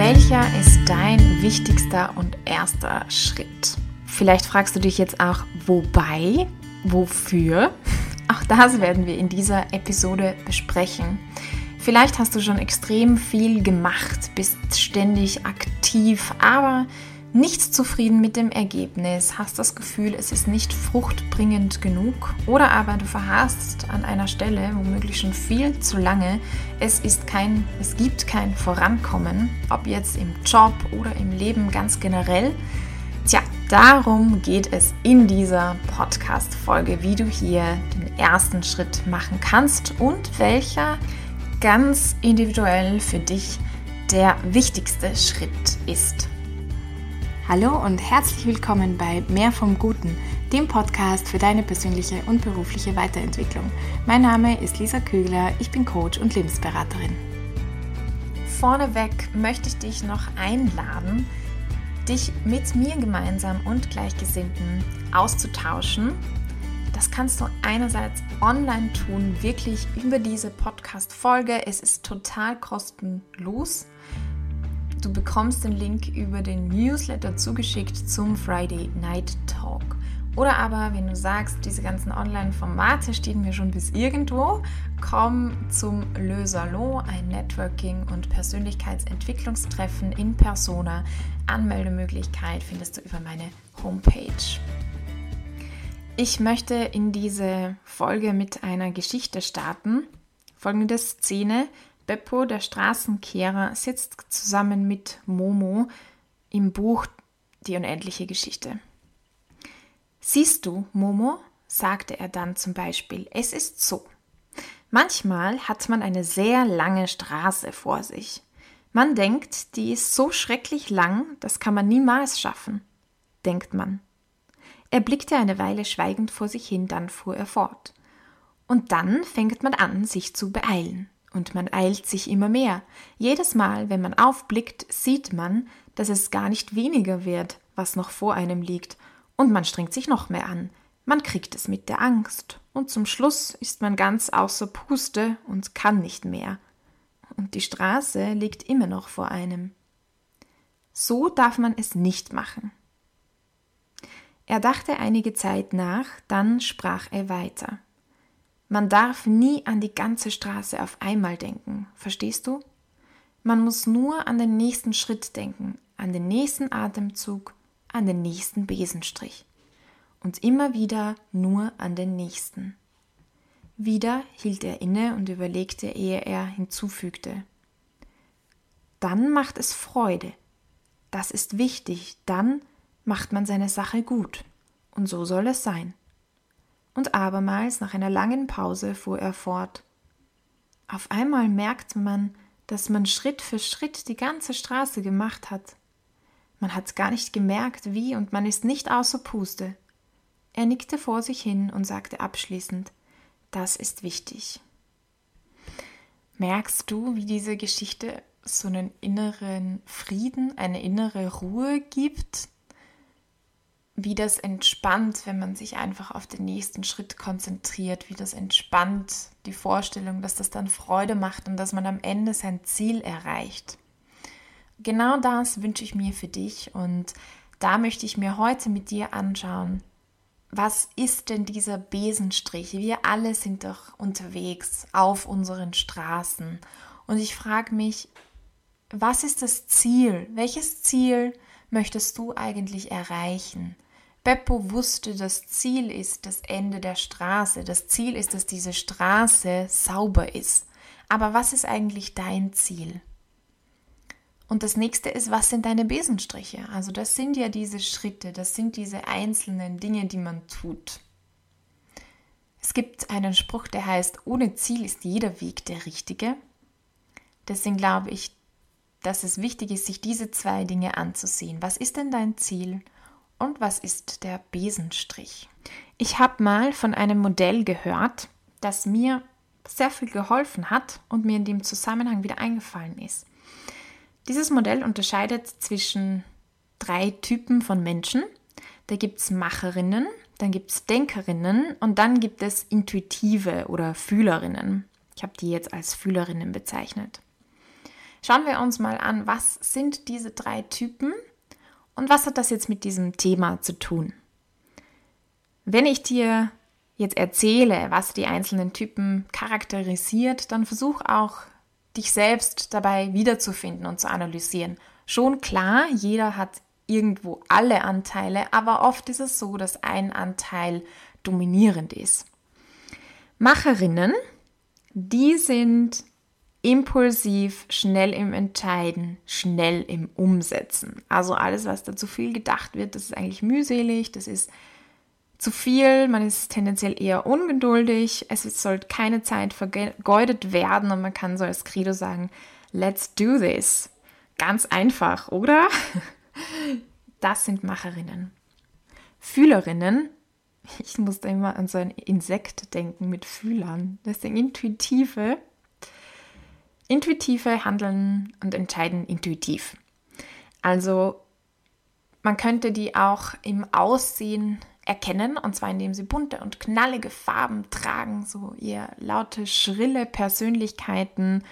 Welcher ist dein wichtigster und erster Schritt? Vielleicht fragst du dich jetzt auch, wobei, wofür? Auch das werden wir in dieser Episode besprechen. Vielleicht hast du schon extrem viel gemacht, bist ständig aktiv, aber nicht zufrieden mit dem Ergebnis, hast das Gefühl, es ist nicht fruchtbringend genug oder aber du verharrst an einer Stelle, womöglich schon viel zu lange. Es ist kein, es gibt kein Vorankommen, ob jetzt im Job oder im Leben ganz generell. Tja, darum geht es in dieser Podcast-Folge, wie du hier den ersten Schritt machen kannst und welcher ganz individuell für dich der wichtigste Schritt ist. Hallo und herzlich willkommen bei Mehr vom Guten, dem Podcast für deine persönliche und berufliche Weiterentwicklung. Mein Name ist Lisa Kögler, ich bin Coach und Lebensberaterin. Vorneweg möchte ich dich noch einladen, dich mit mir gemeinsam und Gleichgesinnten auszutauschen. Das kannst du einerseits online tun, wirklich über diese Podcast-Folge. Es ist total kostenlos. Du bekommst den Link über den Newsletter zugeschickt zum Friday Night Talk. Oder aber, wenn du sagst, diese ganzen Online-Formate stehen mir schon bis irgendwo, komm zum Le Salon, ein Networking- und Persönlichkeitsentwicklungstreffen in Persona. Anmeldemöglichkeit findest du über meine Homepage. Ich möchte in diese Folge mit einer Geschichte starten. Folgende Szene. Beppo, der Straßenkehrer, sitzt zusammen mit Momo im Buch Die unendliche Geschichte. Siehst du, Momo, sagte er dann zum Beispiel, es ist so. Manchmal hat man eine sehr lange Straße vor sich. Man denkt, die ist so schrecklich lang, das kann man niemals schaffen, denkt man. Er blickte eine Weile schweigend vor sich hin, dann fuhr er fort. Und dann fängt man an, sich zu beeilen. Und man eilt sich immer mehr. Jedes Mal, wenn man aufblickt, sieht man, dass es gar nicht weniger wird, was noch vor einem liegt, und man strengt sich noch mehr an. Man kriegt es mit der Angst, und zum Schluss ist man ganz außer Puste und kann nicht mehr. Und die Straße liegt immer noch vor einem. So darf man es nicht machen. Er dachte einige Zeit nach, dann sprach er weiter. Man darf nie an die ganze Straße auf einmal denken, verstehst du? Man muss nur an den nächsten Schritt denken, an den nächsten Atemzug, an den nächsten Besenstrich. Und immer wieder nur an den nächsten. Wieder hielt er inne und überlegte, ehe er hinzufügte. Dann macht es Freude. Das ist wichtig, dann macht man seine Sache gut. Und so soll es sein und abermals nach einer langen Pause fuhr er fort. Auf einmal merkt man, dass man Schritt für Schritt die ganze Straße gemacht hat. Man hat gar nicht gemerkt, wie, und man ist nicht außer Puste. Er nickte vor sich hin und sagte abschließend Das ist wichtig. Merkst du, wie diese Geschichte so einen inneren Frieden, eine innere Ruhe gibt, wie das entspannt, wenn man sich einfach auf den nächsten Schritt konzentriert, wie das entspannt die Vorstellung, dass das dann Freude macht und dass man am Ende sein Ziel erreicht. Genau das wünsche ich mir für dich und da möchte ich mir heute mit dir anschauen, was ist denn dieser Besenstrich? Wir alle sind doch unterwegs auf unseren Straßen und ich frage mich, was ist das Ziel? Welches Ziel möchtest du eigentlich erreichen? Beppo wusste, das Ziel ist das Ende der Straße. Das Ziel ist, dass diese Straße sauber ist. Aber was ist eigentlich dein Ziel? Und das nächste ist, was sind deine Besenstriche? Also das sind ja diese Schritte, das sind diese einzelnen Dinge, die man tut. Es gibt einen Spruch, der heißt, ohne Ziel ist jeder Weg der richtige. Deswegen glaube ich, dass es wichtig ist, sich diese zwei Dinge anzusehen. Was ist denn dein Ziel? Und was ist der Besenstrich? Ich habe mal von einem Modell gehört, das mir sehr viel geholfen hat und mir in dem Zusammenhang wieder eingefallen ist. Dieses Modell unterscheidet zwischen drei Typen von Menschen. Da gibt es Macherinnen, dann gibt es Denkerinnen und dann gibt es Intuitive oder Fühlerinnen. Ich habe die jetzt als Fühlerinnen bezeichnet. Schauen wir uns mal an, was sind diese drei Typen und was hat das jetzt mit diesem Thema zu tun? Wenn ich dir jetzt erzähle, was die einzelnen Typen charakterisiert, dann versuch auch dich selbst dabei wiederzufinden und zu analysieren. Schon klar, jeder hat irgendwo alle Anteile, aber oft ist es so, dass ein Anteil dominierend ist. Macherinnen, die sind impulsiv, schnell im Entscheiden, schnell im Umsetzen. Also alles, was da zu viel gedacht wird, das ist eigentlich mühselig, das ist zu viel, man ist tendenziell eher ungeduldig, es sollte keine Zeit vergeudet werden und man kann so als Credo sagen, let's do this. Ganz einfach, oder? Das sind Macherinnen. Fühlerinnen, ich muss da immer an so ein Insekt denken mit Fühlern. Das sind Intuitive. Intuitive handeln und entscheiden intuitiv. Also man könnte die auch im Aussehen erkennen, und zwar indem sie bunte und knallige Farben tragen, so eher laute, schrille Persönlichkeiten,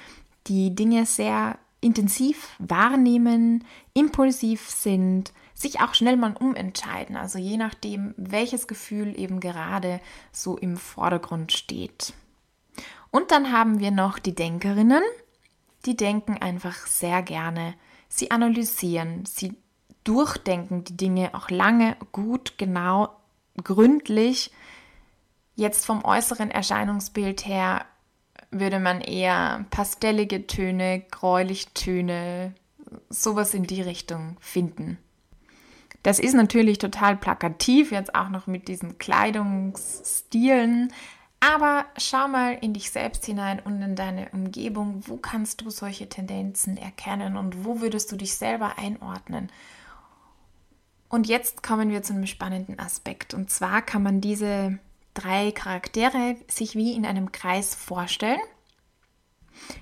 die Dinge sehr intensiv wahrnehmen, impulsiv sind, sich auch schnell mal umentscheiden, also je nachdem, welches Gefühl eben gerade so im Vordergrund steht. Und dann haben wir noch die Denkerinnen, die denken einfach sehr gerne, sie analysieren, sie durchdenken die Dinge auch lange, gut, genau, gründlich. Jetzt vom äußeren Erscheinungsbild her würde man eher pastellige Töne, gräulich Töne, sowas in die Richtung finden. Das ist natürlich total plakativ, jetzt auch noch mit diesen Kleidungsstilen. Aber schau mal in dich selbst hinein und in deine Umgebung. Wo kannst du solche Tendenzen erkennen und wo würdest du dich selber einordnen? Und jetzt kommen wir zu einem spannenden Aspekt. Und zwar kann man diese drei Charaktere sich wie in einem Kreis vorstellen.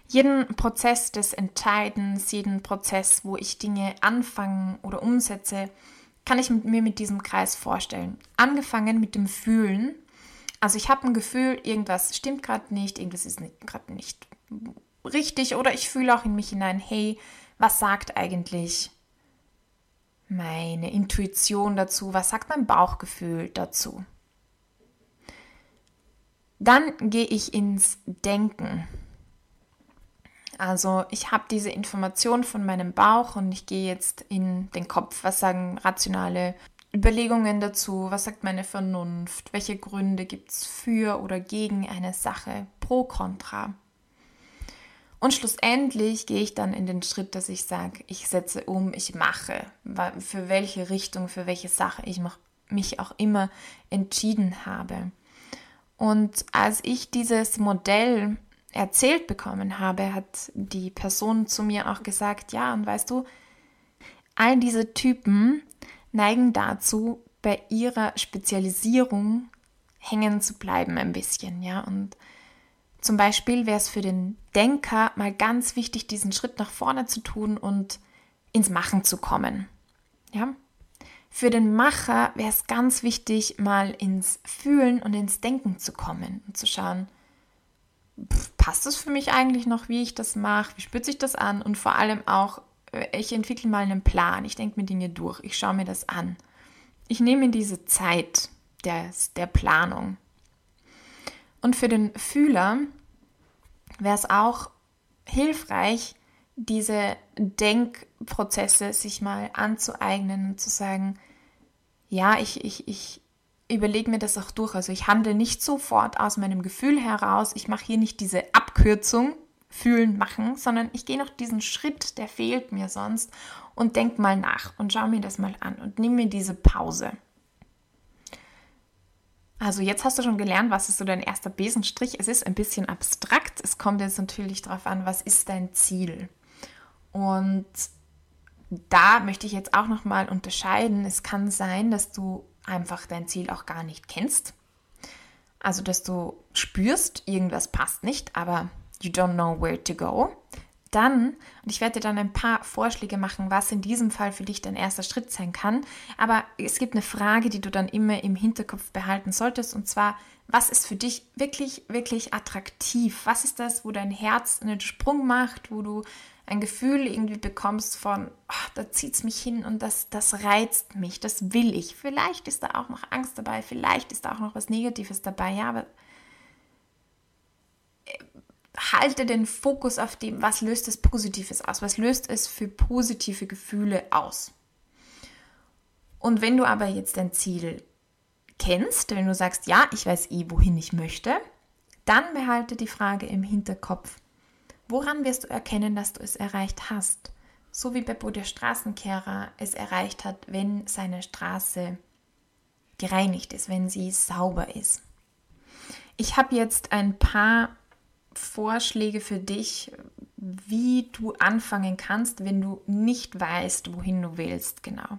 Jeden Prozess des Entscheidens, jeden Prozess, wo ich Dinge anfange oder umsetze, kann ich mir mit diesem Kreis vorstellen. Angefangen mit dem Fühlen. Also ich habe ein Gefühl, irgendwas stimmt gerade nicht, irgendwas ist gerade nicht richtig oder ich fühle auch in mich hinein, hey, was sagt eigentlich meine Intuition dazu? Was sagt mein Bauchgefühl dazu? Dann gehe ich ins Denken. Also ich habe diese Information von meinem Bauch und ich gehe jetzt in den Kopf. Was sagen rationale Überlegungen dazu? Was sagt meine Vernunft? Welche Gründe gibt es für oder gegen eine Sache? Pro, contra. Und schlussendlich gehe ich dann in den Schritt, dass ich sage, ich setze um, ich mache, für welche Richtung, für welche Sache ich mich auch immer entschieden habe. Und als ich dieses Modell erzählt bekommen habe, hat die Person zu mir auch gesagt, ja, und weißt du, all diese Typen neigen dazu, bei ihrer Spezialisierung hängen zu bleiben ein bisschen, ja, und zum Beispiel wäre es für den Denker mal ganz wichtig, diesen Schritt nach vorne zu tun und ins Machen zu kommen. Ja? Für den Macher wäre es ganz wichtig, mal ins Fühlen und ins Denken zu kommen und zu schauen, passt es für mich eigentlich noch, wie ich das mache, wie spürt sich das an und vor allem auch, ich entwickle mal einen Plan, ich denke mir Dinge durch, ich schaue mir das an. Ich nehme diese Zeit der, der Planung. Und für den Fühler wäre es auch hilfreich, diese Denkprozesse sich mal anzueignen und zu sagen, ja, ich, ich, ich überlege mir das auch durch. Also ich handle nicht sofort aus meinem Gefühl heraus. Ich mache hier nicht diese Abkürzung, fühlen, machen, sondern ich gehe noch diesen Schritt, der fehlt mir sonst und denk mal nach und schau mir das mal an und nimm mir diese Pause. Also jetzt hast du schon gelernt, was ist so dein erster Besenstrich. Es ist ein bisschen abstrakt. Es kommt jetzt natürlich darauf an, was ist dein Ziel. Und da möchte ich jetzt auch noch mal unterscheiden. Es kann sein, dass du einfach dein Ziel auch gar nicht kennst. Also, dass du spürst, irgendwas passt nicht, aber you don't know where to go. Dann, und ich werde dir dann ein paar Vorschläge machen, was in diesem Fall für dich dein erster Schritt sein kann. Aber es gibt eine Frage, die du dann immer im Hinterkopf behalten solltest, und zwar, was ist für dich wirklich, wirklich attraktiv? Was ist das, wo dein Herz einen Sprung macht, wo du ein Gefühl irgendwie bekommst von, oh, da zieht es mich hin und das, das reizt mich, das will ich. Vielleicht ist da auch noch Angst dabei, vielleicht ist da auch noch was Negatives dabei, ja, aber halte den Fokus auf dem, was löst es Positives aus, was löst es für positive Gefühle aus. Und wenn du aber jetzt dein Ziel kennst, wenn du sagst, ja, ich weiß eh, wohin ich möchte, dann behalte die Frage im Hinterkopf, woran wirst du erkennen, dass du es erreicht hast? So wie Beppo der Straßenkehrer es erreicht hat, wenn seine Straße gereinigt ist, wenn sie sauber ist. Ich habe jetzt ein paar Vorschläge für dich, wie du anfangen kannst, wenn du nicht weißt, wohin du willst, genau.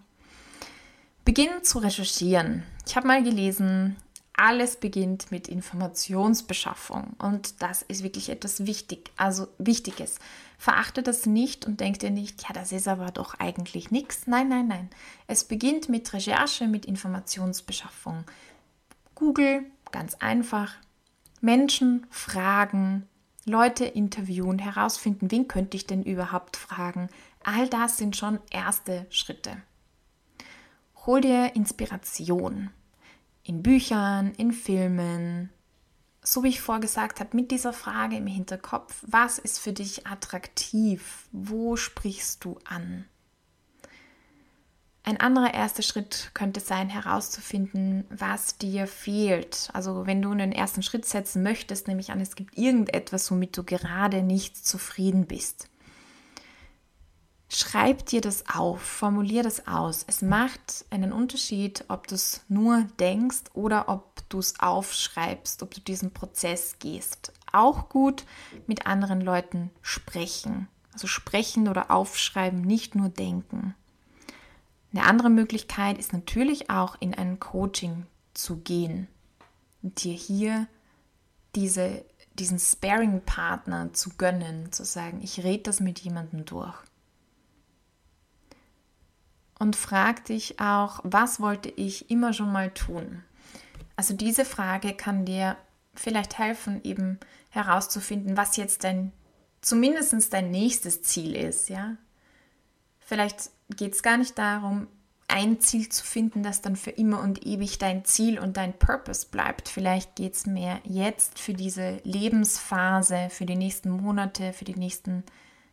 Beginn zu recherchieren. Ich habe mal gelesen, alles beginnt mit Informationsbeschaffung und das ist wirklich etwas wichtig, also Wichtiges. Verachte das nicht und denk dir nicht, ja, das ist aber doch eigentlich nichts. Nein, nein, nein. Es beginnt mit Recherche, mit Informationsbeschaffung. Google, ganz einfach. Menschen fragen, Leute interviewen, herausfinden, wen könnte ich denn überhaupt fragen. All das sind schon erste Schritte. Hol dir Inspiration in Büchern, in Filmen, so wie ich vorgesagt habe, mit dieser Frage im Hinterkopf, was ist für dich attraktiv? Wo sprichst du an? Ein anderer erster Schritt könnte sein, herauszufinden, was dir fehlt. Also wenn du einen ersten Schritt setzen möchtest, nehme ich an, es gibt irgendetwas, womit du gerade nicht zufrieden bist. Schreib dir das auf, formulier das aus. Es macht einen Unterschied, ob du es nur denkst oder ob du es aufschreibst, ob du diesen Prozess gehst. Auch gut mit anderen Leuten sprechen. Also sprechen oder aufschreiben, nicht nur denken. Eine andere Möglichkeit ist natürlich auch in ein Coaching zu gehen und dir hier diese, diesen Sparing-Partner zu gönnen, zu sagen, ich rede das mit jemandem durch und frag dich auch, was wollte ich immer schon mal tun? Also diese Frage kann dir vielleicht helfen, eben herauszufinden, was jetzt dein, zumindest dein nächstes Ziel ist, ja. Vielleicht geht es gar nicht darum, ein Ziel zu finden, das dann für immer und ewig dein Ziel und dein Purpose bleibt. Vielleicht geht es mehr jetzt für diese Lebensphase, für die nächsten Monate, für die nächsten,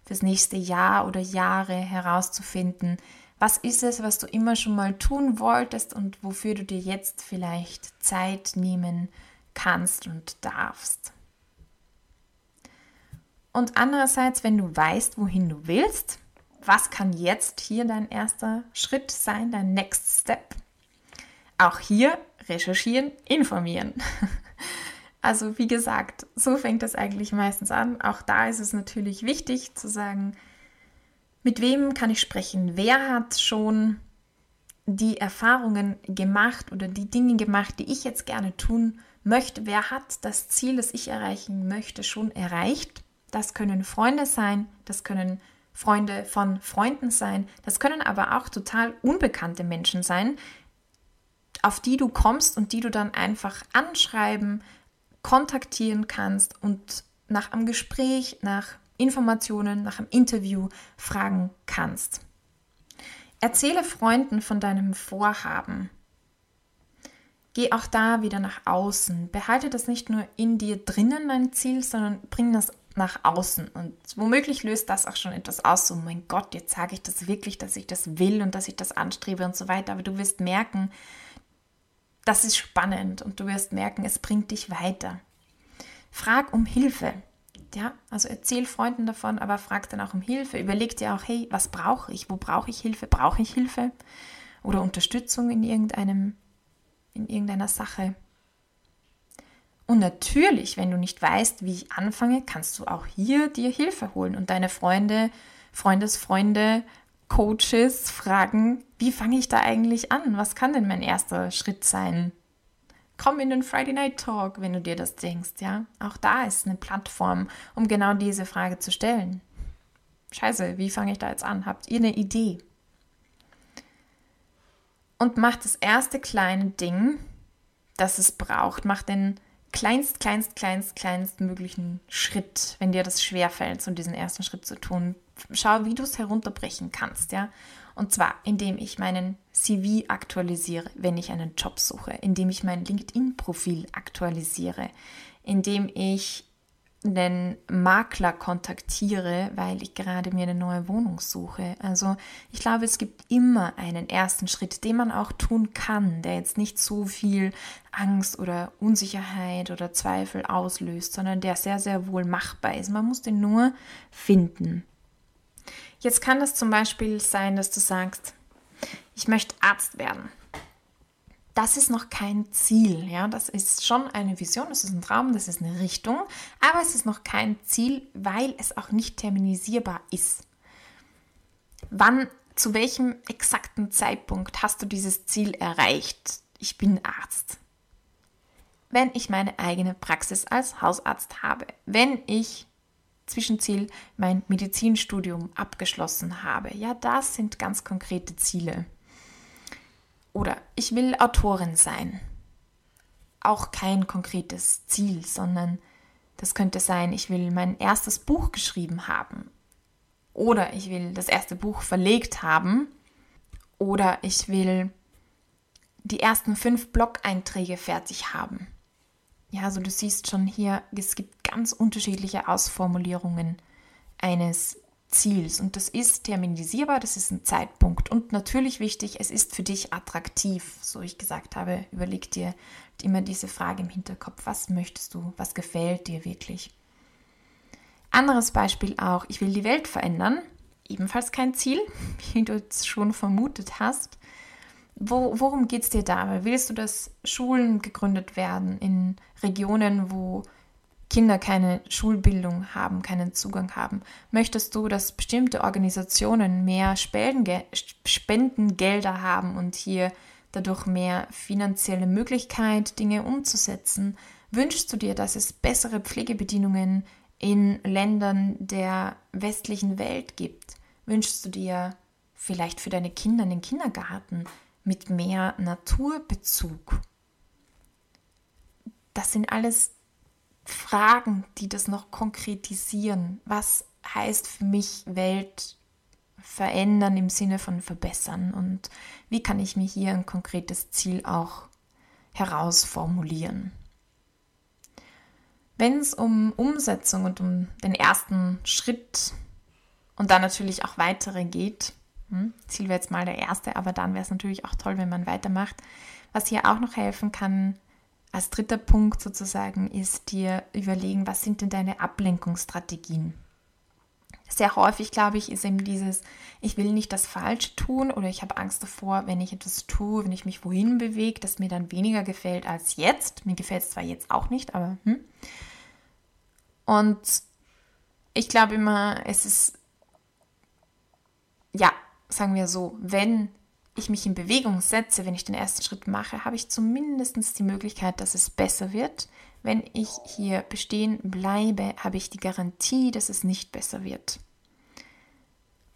fürs nächste Jahr oder Jahre herauszufinden, was ist es, was du immer schon mal tun wolltest und wofür du dir jetzt vielleicht Zeit nehmen kannst und darfst? Und andererseits, wenn du weißt, wohin du willst, was kann jetzt hier dein erster Schritt sein, dein Next Step? Auch hier recherchieren, informieren. Also wie gesagt, so fängt das eigentlich meistens an. Auch da ist es natürlich wichtig zu sagen, mit wem kann ich sprechen? Wer hat schon die Erfahrungen gemacht oder die Dinge gemacht, die ich jetzt gerne tun möchte? Wer hat das Ziel, das ich erreichen möchte, schon erreicht? Das können Freunde sein, das können Freunde von Freunden sein, das können aber auch total unbekannte Menschen sein, auf die du kommst und die du dann einfach anschreiben, kontaktieren kannst und nach einem Gespräch, nach Informationen nach einem Interview fragen kannst. Erzähle Freunden von deinem Vorhaben. Geh auch da wieder nach außen. Behalte das nicht nur in dir drinnen, dein Ziel, sondern bring das nach außen. Und womöglich löst das auch schon etwas aus. So, mein Gott, jetzt sage ich das wirklich, dass ich das will und dass ich das anstrebe und so weiter. Aber du wirst merken, das ist spannend und du wirst merken, es bringt dich weiter. Frag um Hilfe. Ja, also erzähl Freunden davon, aber frag dann auch um Hilfe. Überleg dir auch, hey, was brauche ich? Wo brauche ich Hilfe? Brauche ich Hilfe? Oder Unterstützung in irgendeinem, in irgendeiner Sache? Und natürlich, wenn du nicht weißt, wie ich anfange, kannst du auch hier dir Hilfe holen und deine Freunde, Freundesfreunde, Coaches fragen, wie fange ich da eigentlich an? Was kann denn mein erster Schritt sein? komm in den Friday Night Talk, wenn du dir das denkst, ja. Auch da ist eine Plattform, um genau diese Frage zu stellen. Scheiße, wie fange ich da jetzt an? Habt ihr eine Idee? Und macht das erste kleine Ding, das es braucht. Macht den kleinst, kleinst, kleinst, kleinst möglichen Schritt, wenn dir das schwerfällt, so diesen ersten Schritt zu tun. schau, wie du es herunterbrechen kannst, ja. Und zwar, indem ich meinen CV aktualisiere, wenn ich einen Job suche, indem ich mein LinkedIn-Profil aktualisiere, indem ich einen Makler kontaktiere, weil ich gerade mir eine neue Wohnung suche. Also ich glaube, es gibt immer einen ersten Schritt, den man auch tun kann, der jetzt nicht so viel Angst oder Unsicherheit oder Zweifel auslöst, sondern der sehr, sehr wohl machbar ist. Man muss den nur finden. Jetzt kann es zum Beispiel sein, dass du sagst, ich möchte Arzt werden das ist noch kein Ziel. Ja? Das ist schon eine Vision, das ist ein Traum, das ist eine Richtung, aber es ist noch kein Ziel, weil es auch nicht terminisierbar ist. Wann, zu welchem exakten Zeitpunkt hast du dieses Ziel erreicht? Ich bin Arzt. Wenn ich meine eigene Praxis als Hausarzt habe, wenn ich Zwischenziel mein Medizinstudium abgeschlossen habe, ja, das sind ganz konkrete Ziele. Oder ich will Autorin sein. Auch kein konkretes Ziel, sondern das könnte sein, ich will mein erstes Buch geschrieben haben. Oder ich will das erste Buch verlegt haben. Oder ich will die ersten fünf Blog-Einträge fertig haben. Ja, also du siehst schon hier, es gibt ganz unterschiedliche Ausformulierungen eines Ziels. Und das ist terminisierbar, das ist ein Zeitpunkt. Und natürlich wichtig, es ist für dich attraktiv. So ich gesagt habe, überleg dir immer diese Frage im Hinterkopf, was möchtest du, was gefällt dir wirklich. Anderes Beispiel auch, ich will die Welt verändern. Ebenfalls kein Ziel, wie du es schon vermutet hast. Wo, worum geht es dir da? Willst du, dass Schulen gegründet werden in Regionen, wo Kinder keine Schulbildung haben, keinen Zugang haben? Möchtest du, dass bestimmte Organisationen mehr Spendengelder haben und hier dadurch mehr finanzielle Möglichkeit, Dinge umzusetzen? Wünschst du dir, dass es bessere Pflegebedienungen in Ländern der westlichen Welt gibt? Wünschst du dir vielleicht für deine Kinder einen Kindergarten mit mehr Naturbezug? Das sind alles Fragen, die das noch konkretisieren. Was heißt für mich Welt verändern im Sinne von verbessern und wie kann ich mir hier ein konkretes Ziel auch herausformulieren? Wenn es um Umsetzung und um den ersten Schritt und dann natürlich auch weitere geht, hm, Ziel wäre jetzt mal der erste, aber dann wäre es natürlich auch toll, wenn man weitermacht. Was hier auch noch helfen kann, als dritter Punkt sozusagen ist dir überlegen, was sind denn deine Ablenkungsstrategien? Sehr häufig, glaube ich, ist eben dieses, ich will nicht das Falsche tun oder ich habe Angst davor, wenn ich etwas tue, wenn ich mich wohin bewege, dass mir dann weniger gefällt als jetzt. Mir gefällt es zwar jetzt auch nicht, aber hm. Und ich glaube immer, es ist, ja, sagen wir so, wenn ich mich in Bewegung setze, wenn ich den ersten Schritt mache, habe ich zumindest die Möglichkeit, dass es besser wird. Wenn ich hier bestehen bleibe, habe ich die Garantie, dass es nicht besser wird.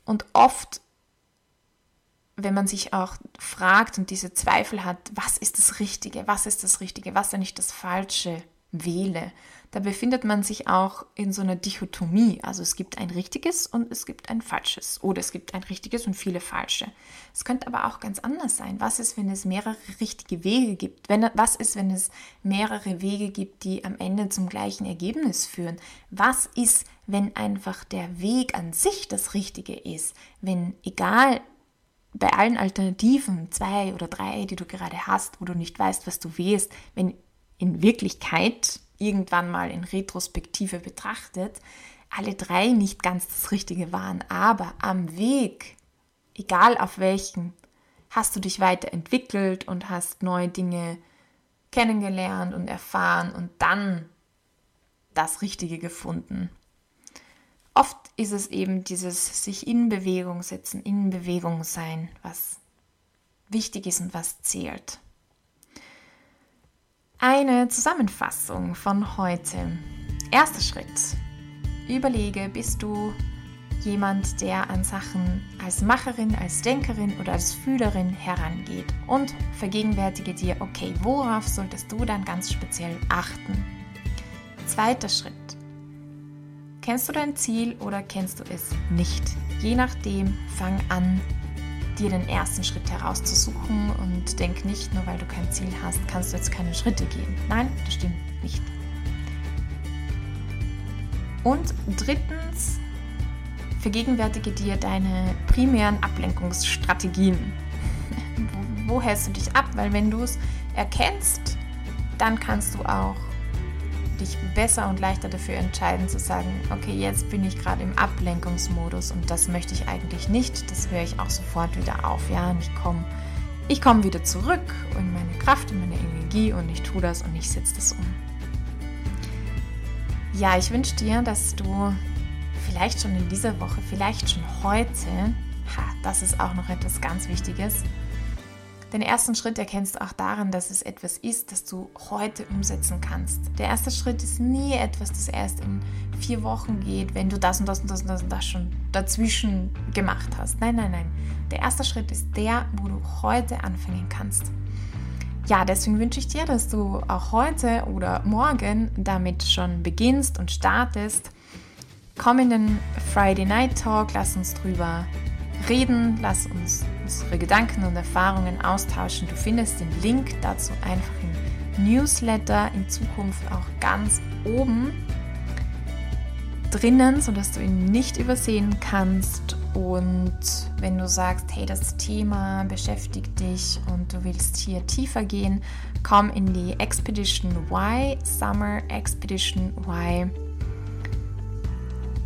Und oft, wenn man sich auch fragt und diese Zweifel hat, was ist das Richtige, was ist das Richtige, was ist nicht das Falsche, wähle, da befindet man sich auch in so einer Dichotomie. Also es gibt ein richtiges und es gibt ein falsches. Oder es gibt ein richtiges und viele falsche. Es könnte aber auch ganz anders sein. Was ist, wenn es mehrere richtige Wege gibt? Wenn, was ist, wenn es mehrere Wege gibt, die am Ende zum gleichen Ergebnis führen? Was ist, wenn einfach der Weg an sich das Richtige ist? Wenn egal bei allen Alternativen, zwei oder drei, die du gerade hast, wo du nicht weißt, was du wählst, wenn in Wirklichkeit irgendwann mal in Retrospektive betrachtet, alle drei nicht ganz das Richtige waren, aber am Weg, egal auf welchen, hast du dich weiterentwickelt und hast neue Dinge kennengelernt und erfahren und dann das Richtige gefunden. Oft ist es eben dieses sich in Bewegung setzen, in Bewegung sein, was wichtig ist und was zählt. Eine Zusammenfassung von heute. Erster Schritt. Überlege, bist du jemand, der an Sachen als Macherin, als Denkerin oder als Fühlerin herangeht und vergegenwärtige dir, okay, worauf solltest du dann ganz speziell achten? Zweiter Schritt. Kennst du dein Ziel oder kennst du es nicht? Je nachdem, fang an, dir den ersten Schritt herauszusuchen und denk nicht, nur weil du kein Ziel hast, kannst du jetzt keine Schritte gehen. Nein, das stimmt nicht. Und drittens, vergegenwärtige dir deine primären Ablenkungsstrategien. wo, wo hältst du dich ab? Weil wenn du es erkennst, dann kannst du auch dich besser und leichter dafür entscheiden zu sagen, okay, jetzt bin ich gerade im Ablenkungsmodus und das möchte ich eigentlich nicht. Das höre ich auch sofort wieder auf. Ja, und ich komme ich komm wieder zurück in meine Kraft, in meine Energie und ich tue das und ich setze das um. Ja, ich wünsche dir, dass du vielleicht schon in dieser Woche, vielleicht schon heute, ha, das ist auch noch etwas ganz Wichtiges, den ersten Schritt erkennst du auch daran, dass es etwas ist, das du heute umsetzen kannst. Der erste Schritt ist nie etwas, das erst in vier Wochen geht, wenn du das und das und das und das, und das schon dazwischen gemacht hast. Nein, nein, nein. Der erste Schritt ist der, wo du heute anfangen kannst. Ja, deswegen wünsche ich dir, dass du auch heute oder morgen damit schon beginnst und startest. Komm in den Friday Night Talk, lass uns drüber reden, lass uns unsere Gedanken und Erfahrungen austauschen. Du findest den Link dazu einfach im Newsletter, in Zukunft auch ganz oben drinnen, sodass du ihn nicht übersehen kannst. Und wenn du sagst, hey, das Thema beschäftigt dich und du willst hier tiefer gehen, komm in die Expedition Y, Summer Expedition Y.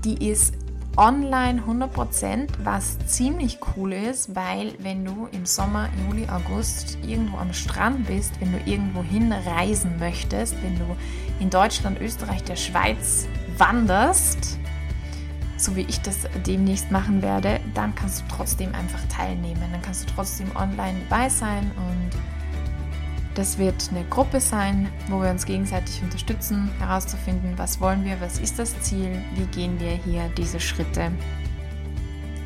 Die ist online 100%, was ziemlich cool ist, weil wenn du im Sommer, Juli, August irgendwo am Strand bist, wenn du irgendwo hinreisen möchtest, wenn du in Deutschland, Österreich, der Schweiz wanderst, so wie ich das demnächst machen werde, dann kannst du trotzdem einfach teilnehmen. Dann kannst du trotzdem online dabei sein und das wird eine Gruppe sein, wo wir uns gegenseitig unterstützen, herauszufinden, was wollen wir, was ist das Ziel, wie gehen wir hier diese Schritte.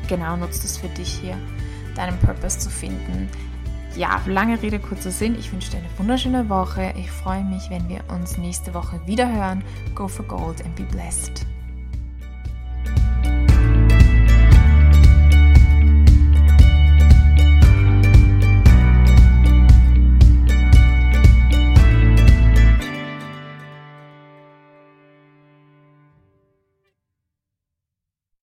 Genau, nutzt es für dich hier, deinen Purpose zu finden. Ja, lange Rede, kurzer Sinn. Ich wünsche dir eine wunderschöne Woche. Ich freue mich, wenn wir uns nächste Woche wieder hören. Go for Gold and be blessed.